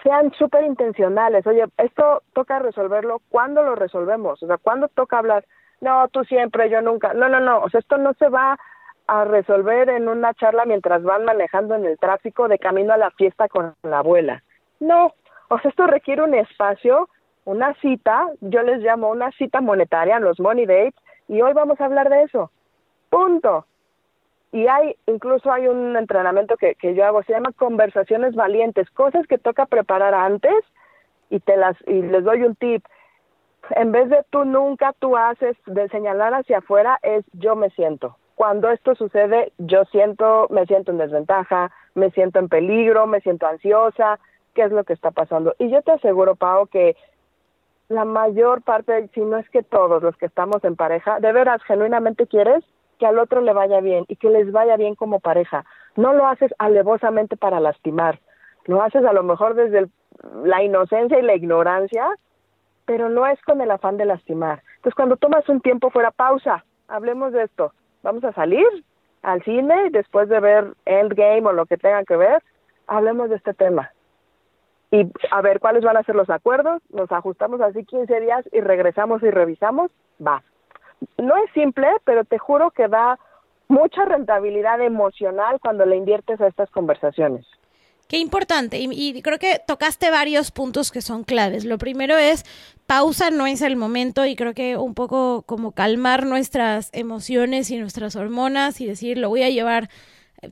Sean súper intencionales, oye, esto toca resolverlo, ¿cuándo lo resolvemos? O sea, ¿cuándo toca hablar? No, tú siempre, yo nunca. No, no, no, o sea, esto no se va a resolver en una charla mientras van manejando en el tráfico de camino a la fiesta con la abuela. No, o sea, esto requiere un espacio, una cita, yo les llamo una cita monetaria, los money dates, y hoy vamos a hablar de eso. Punto. Y hay, incluso hay un entrenamiento que, que yo hago, se llama conversaciones valientes, cosas que toca preparar antes y te las, y les doy un tip. En vez de tú nunca, tú haces, de señalar hacia afuera, es yo me siento cuando esto sucede, yo siento, me siento en desventaja, me siento en peligro, me siento ansiosa, qué es lo que está pasando. Y yo te aseguro, Pau, que la mayor parte, si no es que todos los que estamos en pareja, de veras, genuinamente quieres que al otro le vaya bien y que les vaya bien como pareja. No lo haces alevosamente para lastimar, lo haces a lo mejor desde la inocencia y la ignorancia, pero no es con el afán de lastimar. Entonces, cuando tomas un tiempo fuera, pausa, hablemos de esto vamos a salir al cine después de ver Endgame o lo que tengan que ver, hablemos de este tema. Y a ver cuáles van a ser los acuerdos, nos ajustamos así 15 días y regresamos y revisamos, va. No es simple, pero te juro que da mucha rentabilidad emocional cuando le inviertes a estas conversaciones. Qué importante. Y, creo que tocaste varios puntos que son claves. Lo primero es pausa, no es el momento y creo que un poco como calmar nuestras emociones y nuestras hormonas y decir, lo voy a llevar,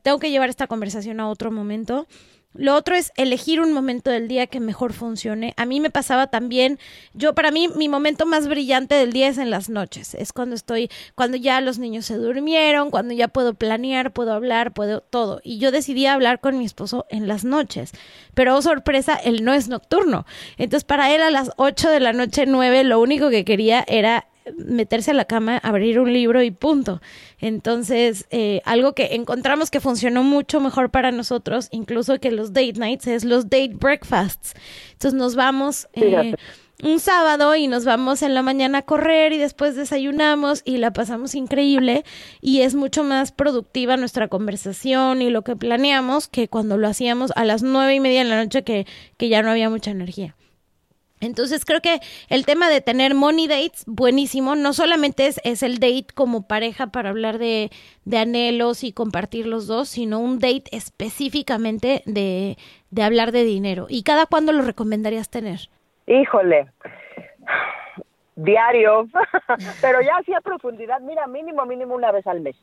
tengo que llevar esta conversación a otro momento. Lo otro es elegir un momento del día que mejor funcione. A mí me pasaba también, yo para mí mi momento más brillante del día es en las noches. Es cuando estoy, cuando ya los niños se durmieron, cuando ya puedo planear, puedo hablar, puedo todo. Y yo decidí hablar con mi esposo en las noches. Pero oh, sorpresa, él no es nocturno. Entonces para él a las 8 de la noche, 9, lo único que quería era meterse a la cama, abrir un libro y punto. Entonces, eh, algo que encontramos que funcionó mucho mejor para nosotros, incluso que los date nights, es los date breakfasts. Entonces nos vamos eh, un sábado y nos vamos en la mañana a correr y después desayunamos y la pasamos increíble y es mucho más productiva nuestra conversación y lo que planeamos que cuando lo hacíamos a las nueve y media de la noche que, que ya no había mucha energía. Entonces creo que el tema de tener money dates, buenísimo, no solamente es, es el date como pareja para hablar de, de, anhelos y compartir los dos, sino un date específicamente de, de hablar de dinero. ¿Y cada cuándo lo recomendarías tener? Híjole, diario, pero ya así a profundidad, mira, mínimo, mínimo una vez al mes.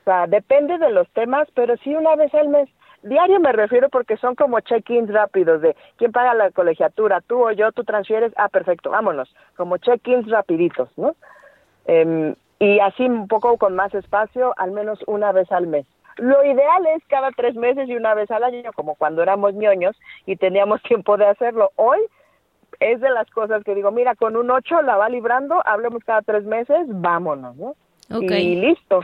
O sea, depende de los temas, pero sí una vez al mes. Diario me refiero porque son como check-ins rápidos de quién paga la colegiatura, tú o yo, tú transfieres, ah, perfecto, vámonos, como check-ins rapiditos, ¿no? Em, y así un poco con más espacio, al menos una vez al mes. Lo ideal es cada tres meses y una vez al año, como cuando éramos ñoños y teníamos tiempo de hacerlo. Hoy es de las cosas que digo, mira, con un ocho la va librando, hablemos cada tres meses, vámonos, ¿no? Y listo.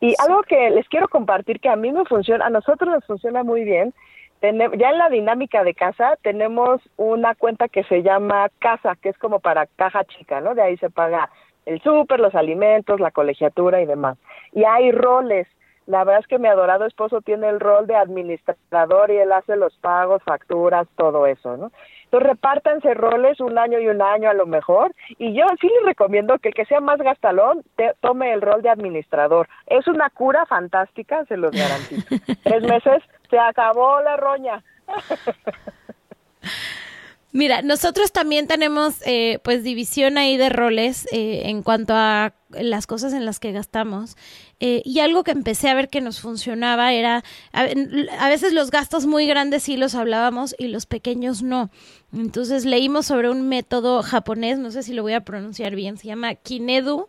Y algo que les quiero compartir que a mí me funciona, a nosotros nos funciona muy bien. ya en la dinámica de casa tenemos una cuenta que se llama casa, que es como para caja chica, ¿no? De ahí se paga el súper, los alimentos, la colegiatura y demás. Y hay roles. La verdad es que mi adorado esposo tiene el rol de administrador y él hace los pagos, facturas, todo eso, ¿no? Entonces repártanse roles un año y un año a lo mejor. Y yo sí les recomiendo que el que sea más gastalón tome el rol de administrador. Es una cura fantástica, se los garantizo. Tres meses, se acabó la roña. Mira, nosotros también tenemos eh, pues división ahí de roles eh, en cuanto a las cosas en las que gastamos. Eh, y algo que empecé a ver que nos funcionaba era, a, veces los gastos muy grandes sí los hablábamos y los pequeños no. Entonces leímos sobre un método japonés, no sé si lo voy a pronunciar bien, se llama Kinedu.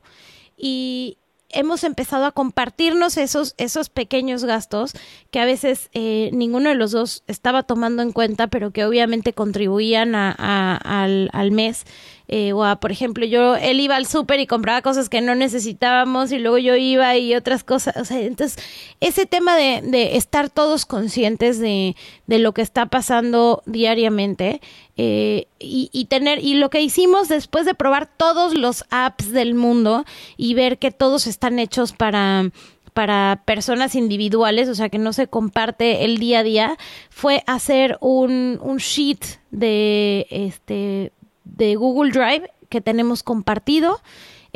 Y, hemos empezado a compartirnos esos, esos pequeños gastos que a veces eh, ninguno de los dos estaba tomando en cuenta, pero que obviamente contribuían a, al, al mes eh, o por ejemplo, yo, él iba al súper y compraba cosas que no necesitábamos y luego yo iba y otras cosas. O sea, entonces, ese tema de, de estar todos conscientes de, de, lo que está pasando diariamente eh, y, y, tener, y lo que hicimos después de probar todos los apps del mundo y ver que todos están hechos para para personas individuales, o sea que no se comparte el día a día, fue hacer un, un sheet de este de Google Drive que tenemos compartido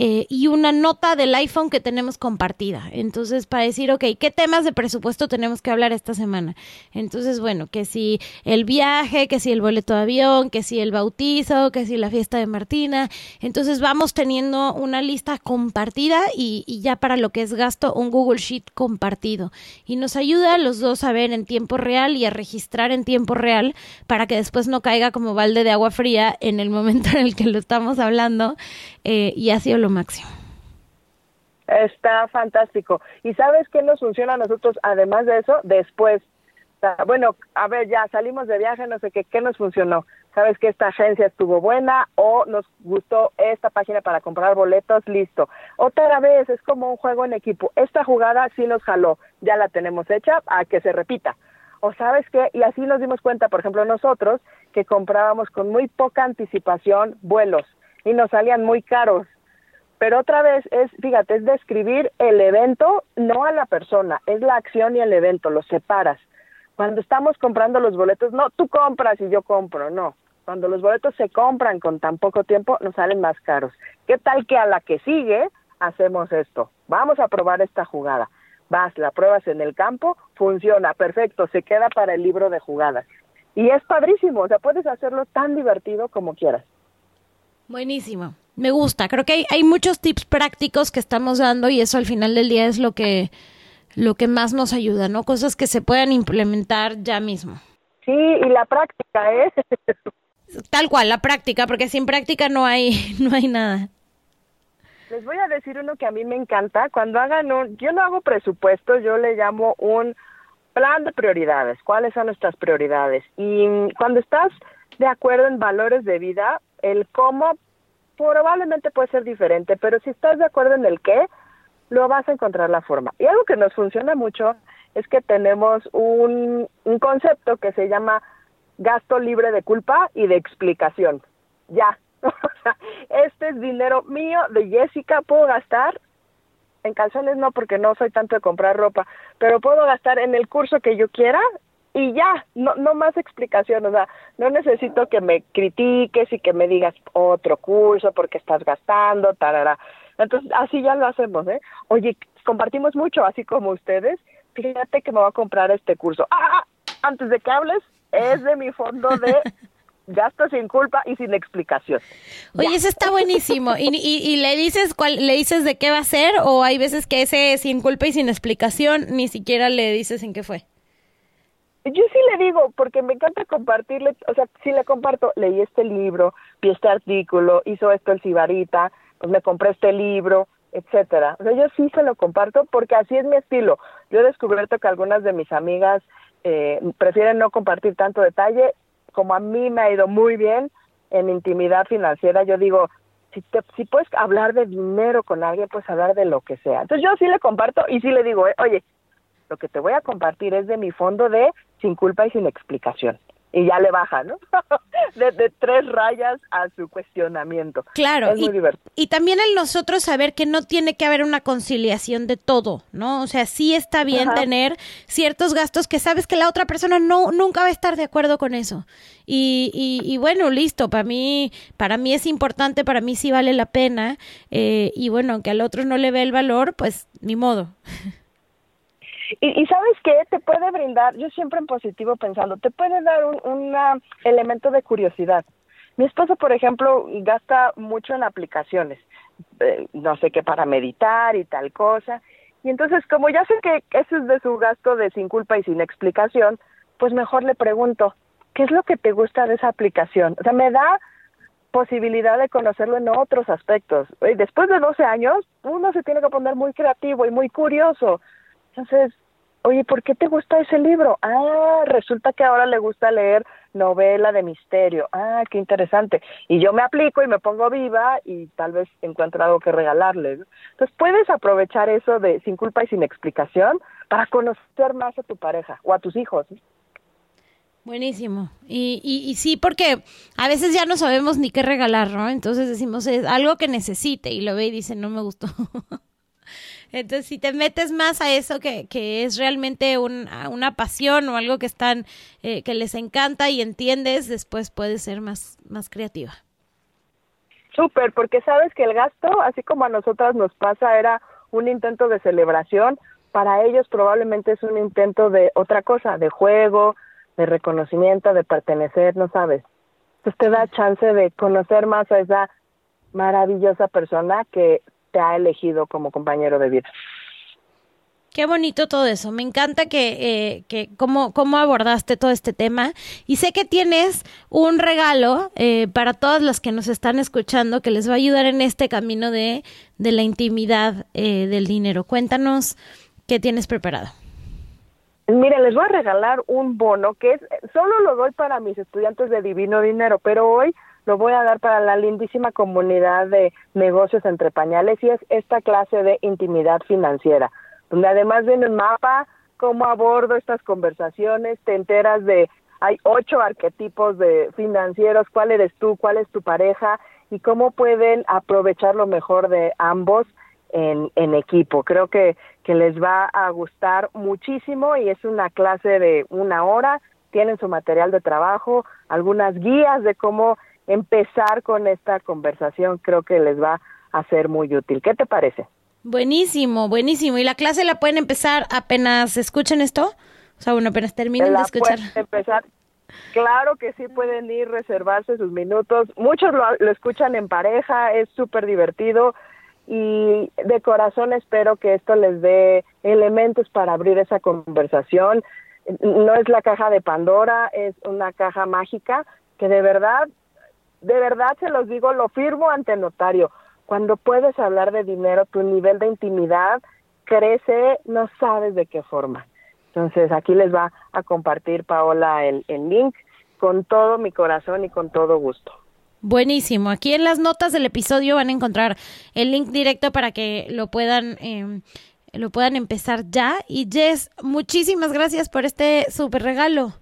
eh, y una nota del iPhone que tenemos compartida. Entonces, para decir, ok, ¿qué temas de presupuesto tenemos que hablar esta semana? Entonces, bueno, que si el viaje, que si el boleto de avión, que si el bautizo, que si la fiesta de Martina. Entonces, vamos teniendo una lista compartida y, ya para lo que es gasto, un Google Sheet compartido. Y nos ayuda a los dos a ver en tiempo real y a registrar en tiempo real para que después no caiga como balde de agua fría en el momento en el que lo estamos hablando. Eh, y ha sido lo máximo. Está fantástico. ¿Y sabes qué nos funciona a nosotros, además de eso? Después. bueno, a ver, ya salimos de viaje, no sé qué, ¿qué nos funcionó? ¿Sabes que esta agencia estuvo buena o nos gustó esta página para comprar boletos? Listo. Otra vez, es como un juego en equipo. Esta jugada sí nos jaló, ya la tenemos hecha, a que se repita. O sabes qué, y así nos dimos cuenta, por ejemplo, nosotros que comprábamos con muy poca anticipación vuelos y nos salían muy caros. Pero otra vez es, fíjate, es describir el evento, no a la persona, es la acción y el evento, los separas. Cuando estamos comprando los boletos, no, tú compras y yo compro, no. Cuando los boletos se compran con tan poco tiempo, nos salen más caros. ¿Qué tal que a la que sigue hacemos esto, vamos a probar esta jugada. Vas, la pruebas en el campo, funciona, perfecto, se queda para el libro de jugadas. Y es padrísimo, o sea, puedes hacerlo tan divertido como quieras. Buenísimo, me gusta. Creo que hay, hay muchos tips prácticos que estamos dando y eso al final del día es lo que, lo que más nos ayuda, ¿no? Cosas que se puedan implementar ya mismo. Sí, y la práctica, ¿eh? Tal cual, la práctica, porque sin práctica no hay, no hay nada. Les voy a decir uno que a mí me encanta. Cuando hagan un, yo no hago presupuesto, yo le llamo un plan de prioridades. ¿Cuáles son nuestras prioridades? Y cuando estás de acuerdo en valores de vida, el cómo probablemente puede ser diferente, pero si estás de acuerdo en el qué, lo vas a encontrar la forma. Y algo que nos funciona mucho es que tenemos un, un concepto que se llama gasto libre de culpa y de explicación. Ya. este es dinero mío de Jessica, puedo gastar en calzones no porque no soy tanto de comprar ropa, pero puedo gastar en el curso que yo quiera y ya, no, no más explicación, o sea, no necesito que me critiques y que me digas otro curso porque estás gastando, tarara. Entonces, así ya lo hacemos, ¿eh? Oye, compartimos mucho, así como ustedes, fíjate que me voy a comprar este curso. Ah, antes de que hables, es de mi fondo de gasto sin culpa y sin explicación. Oye, eso está buenísimo. ¿Y, y, le dices cuál, le dices de qué va a ser o hay veces que ese sin culpa y sin explicación ni siquiera le dices en qué fue? Yo sí le digo, porque me encanta compartirle, o sea, si le comparto, leí este libro, vi este artículo, hizo esto el Cibarita, pues me compré este libro, etcétera. O sea, yo sí se lo comparto porque así es mi estilo. Yo he descubierto que algunas de mis amigas eh, prefieren no compartir tanto detalle, como a mí me ha ido muy bien en intimidad financiera, yo digo, si, te, si puedes hablar de dinero con alguien, puedes hablar de lo que sea. Entonces yo sí le comparto y sí le digo, eh, oye, lo que te voy a compartir es de mi fondo de sin culpa y sin explicación y ya le baja, ¿no? de, tres rayas a su cuestionamiento. Claro, y, y, también el nosotros saber que no tiene que haber una conciliación de todo, ¿no? O sea, sí está bien tener ciertos gastos que sabes que la otra persona no nunca va a estar de acuerdo con eso. Y, y, bueno, listo, para mí, para mí es importante, para mí sí vale la pena. Eh, y bueno, aunque al otro no le ve el valor, pues ni modo. Y, sabes qué, te puede brindar, yo siempre en positivo pensando, te puede dar un elemento de curiosidad. Mi esposo, por ejemplo, gasta mucho en aplicaciones, eh, no sé qué, para meditar y tal cosa. Y entonces, como ya sé que eso es de su gasto de sin culpa y sin explicación, pues mejor le pregunto, ¿qué es lo que te gusta de esa aplicación? O sea, me da posibilidad de conocerlo en otros aspectos. Después de 12 años, uno se tiene que poner muy creativo y muy curioso. Entonces, oye, ¿por qué te gusta ese libro? Ah, resulta que ahora le gusta leer novela de misterio. Ah, qué interesante. Y yo me aplico y me pongo viva y tal vez encuentro algo que regalarle. Entonces, puedes aprovechar eso de sin culpa y sin explicación para conocer más a tu pareja o a tus hijos. Buenísimo. Y, y, y, sí, porque a veces ya no sabemos ni qué regalar, ¿no? Entonces decimos, es algo que necesite y lo ve y dice, no me gustó. Entonces, si te metes más a eso que, que es realmente una pasión o algo que están, eh, que les encanta y entiendes, después puedes ser más, más creativa. Súper, porque sabes que el gasto, así como a nosotras nos pasa, era un intento de celebración, para ellos probablemente es un intento de otra cosa, de juego, de reconocimiento, de pertenecer, no sabes. Entonces te da chance de conocer más a esa maravillosa persona que te ha elegido como compañero de vida. Qué bonito todo eso. Me encanta que, eh, que cómo, cómo abordaste todo este tema. Y sé que tienes un regalo eh, para todas las que nos están escuchando que les va a ayudar en este camino de, de la intimidad eh, del dinero. Cuéntanos qué tienes preparado. Mire, les voy a regalar un bono que es, solo lo doy para mis estudiantes de Divino Dinero, pero hoy lo voy a dar para la lindísima comunidad de negocios entre pañales y es esta clase de intimidad financiera, donde además viene un mapa, cómo abordo estas conversaciones, te enteras de, hay ocho arquetipos de financieros, cuál eres tú, cuál es tu pareja y cómo pueden aprovechar lo mejor de ambos en, en equipo. Creo que, que les va a gustar muchísimo y es una clase de una hora, tienen su material de trabajo, algunas guías de cómo empezar con esta conversación creo que les va a ser muy útil. ¿Qué te parece? Buenísimo, buenísimo. ¿Y la clase la pueden empezar apenas escuchen esto? O sea, bueno, apenas terminen de escuchar. empezar. Claro que sí pueden ir, reservarse sus minutos. Muchos lo, lo escuchan en pareja, es súper divertido y de corazón espero que esto les dé elementos para abrir esa conversación. No es la caja de Pandora, es una caja mágica que de verdad, de verdad se los digo, lo firmo ante el notario cuando puedes hablar de dinero, tu nivel de intimidad crece, no sabes de qué forma. Entonces, aquí les va a compartir Paola el, link con todo mi corazón y con todo gusto. Buenísimo. Aquí en las notas del episodio van a encontrar el link directo para que lo puedan em, lo puedan empezar ya. Y Jess, muchísimas gracias por este súper regalo.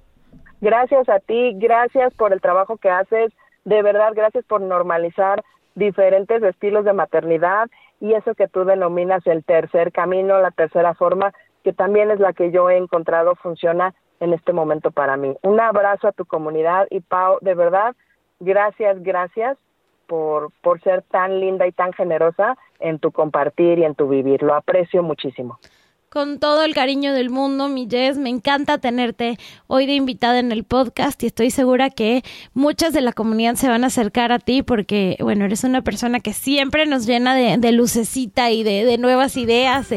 Gracias a ti, gracias por el trabajo que haces. De verdad, gracias por normalizar diferentes estilos de maternidad y eso que tú denominas el tercer camino, la tercera forma, que también es la que yo he encontrado funciona en este momento para mí. Un abrazo a tu comunidad y Pau, de verdad, gracias, gracias por, por ser tan linda y tan generosa en tu compartir y en tu vivir. Lo aprecio muchísimo con todo el cariño del mundo, mi Jess. Me encanta tenerte hoy de invitada en el podcast y estoy segura que muchas de la comunidad se van a acercar a ti porque, bueno, eres una persona que siempre nos llena de, lucecita y de, nuevas ideas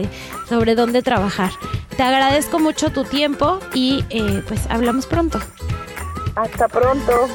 sobre dónde trabajar. Te agradezco mucho tu tiempo y eh, pues hablamos pronto. Hasta pronto.